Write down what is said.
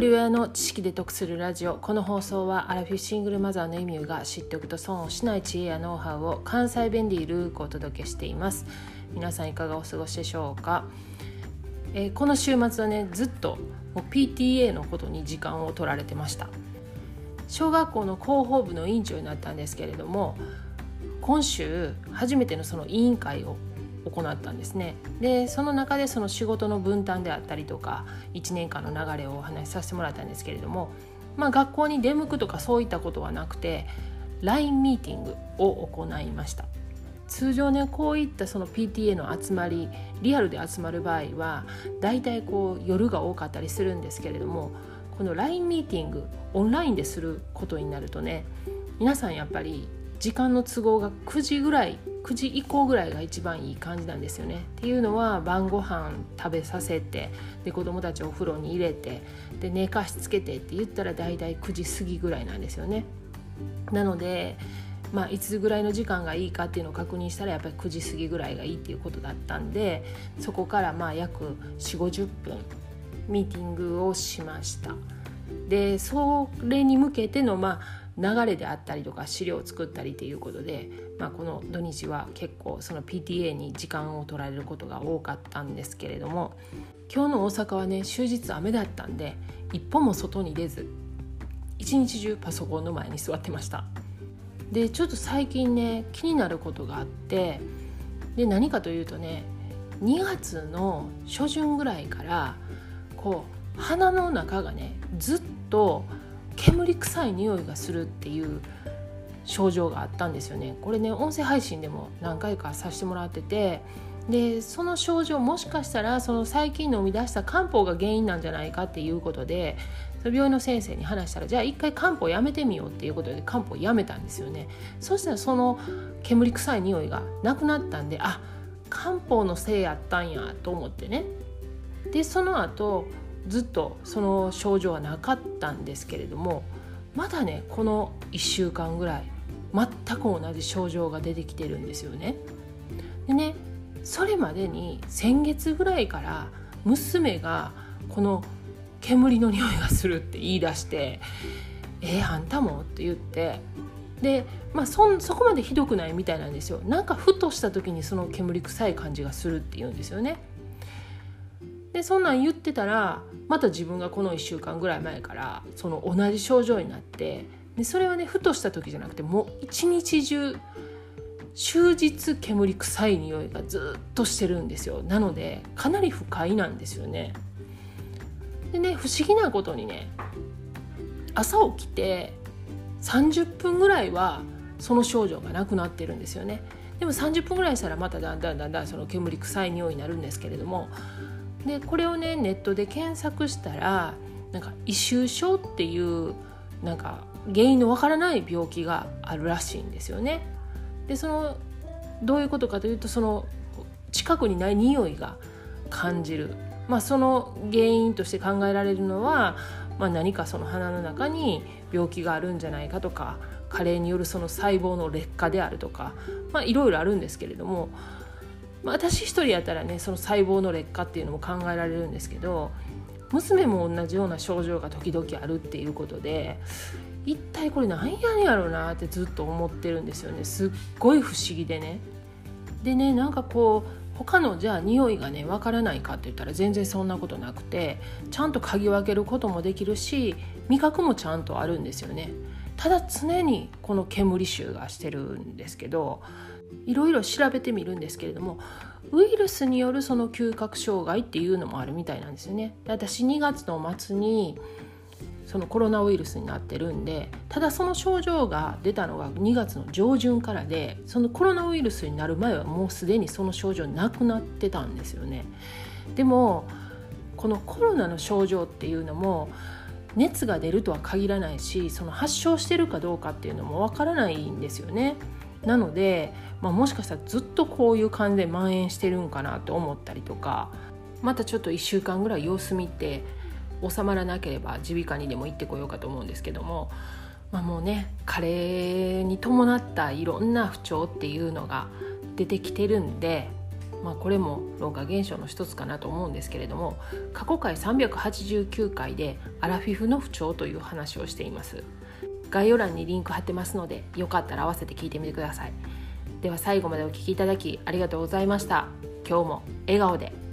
人親の知識で得するラジオ。この放送はアラフィフシングルマザーのエミューが知っておくと損をしない知恵やノウハウを関西弁でゆるくお届けしています。皆さんいかがお過ごしでしょうか、えー、この週末はねずっともう PTA のことに時間を取られてました。小学校の広報部の委員長になったんですけれども今週初めてのその委員会を行ったんですね。でその中でその仕事の分担であったりとか1年間の流れをお話しさせてもらったんですけれども、まあ、学校に出向くとかそういったことはなくて LINE ミーティングを行いました。通常ねこういったその PTA の集まりリアルで集まる場合はだいたいこう夜が多かったりするんですけれどもこの LINE ミーティングオンラインですることになるとね皆さんやっぱり時間の都合が9時ぐらい9時以降ぐらいが一番いい感じなんですよね。っていうのは晩ご飯食べさせてで子供たちお風呂に入れてで寝かしつけてって言ったら大体9時過ぎぐらいなんですよね。なのでまあ、いつぐらいの時間がいいかっていうのを確認したらやっぱり9時過ぎぐらいがいいっていうことだったんでそこからまあ約4 5 0分ミーティングをしました。でそれに向けてのまあ流れであったりとか資料を作ったりっていうことで、まあ、この土日は結構その PTA に時間を取られることが多かったんですけれども今日の大阪はね終日雨だったんで一歩も外に出ず一日中パソコンの前に座ってました。でちょっと最近ね気になることがあってで何かというとね2月の初旬ぐらいからこう鼻の中がねずっと煙臭い匂いがするっていう症状があったんですよね。これね音声配信でも何回かさせてもらっててでその症状もしかしたらその最近飲み出した漢方が原因なんじゃないかっていうことで病院の先生に話したらじゃあ一回漢方やめてみようっていうことで漢方やめたんですよね。そしたらその煙臭い匂いがなくなったんであ漢方のせいやったんやと思ってね。でその後ずっとその症状はなかったんですけれどもまだねこの1週間ぐらい全く同じ症状が出てきてるんですよね。でねそれまでに先月ぐらいから娘がこの煙の匂いがするって言い出して「えー、あんたも?」って言ってで、まあそ、そこまでひどくないみたいなんですよなんかふとした時にその煙臭い感じがするって言うんですよね。でそんなん言ってたらまた自分がこの1週間ぐらい前からその同じ症状になってでそれはねふとした時じゃなくてもう一日中終日煙臭い匂いがずっとしてるんですよ。なのでかなり不快なんですよね。でね不思議なことにね朝起きて30分ぐらいはその症状がなくなってるんですよね。でも30分ぐらいしたらまただんだんだんだんその煙臭い匂いになるんですけれどもでこれをねネットで検索したらなんか異臭症っていうなんか原因のわからない病気があるらしいんですよね。でそのどういうことかというとその近くにない匂いが感じる、まあ、その原因として考えられるのは、まあ、何かその鼻の中に病気があるんじゃないかとか加齢によるその細胞の劣化であるとか、まあ、いろいろあるんですけれどもまあ、私一人やったらねその細胞の劣化っていうのも考えられるんですけど娘も同じような症状が時々あるっていうことで一体これ何やねやろうなってずっと思ってるんですよねすっごい不思議でね。でねなんかこう他のじゃあ匂いがねわからないかって言ったら全然そんなことなくてちゃんと嗅ぎ分けることもできるし味覚もちゃんとあるんですよね。ただ常にこの煙臭がしてるんですけどいろいろ調べてみるんですけれどもウイルスによるその嗅覚障害っていうのもあるみたいなんですよね。私2月の末にそのコロナウイルスになってるんでただその症状が出たのが2月の上旬からでそのコロナウイルスになる前はもうすでにその症状なくなってたんですよね。でもこのコロナの症状っていうのも熱が出るとは限らないしその発症してるかどうかっていうのもわからないんですよね。なので、まあ、もしかしたらずっとこういう感じで蔓延してるんかなと思ったりとかまたちょっと1週間ぐらい様子見て収まらなければ耳鼻科にでも行ってこようかと思うんですけども、まあ、もうね加齢に伴ったいろんな不調っていうのが出てきてるんで、まあ、これも老化現象の一つかなと思うんですけれども過去回389回でアラフィフの不調という話をしています。概要欄にリンク貼ってますのでよかったら合わせて聞いてみてください。では最後までお聴きいただきありがとうございました。今日も笑顔で。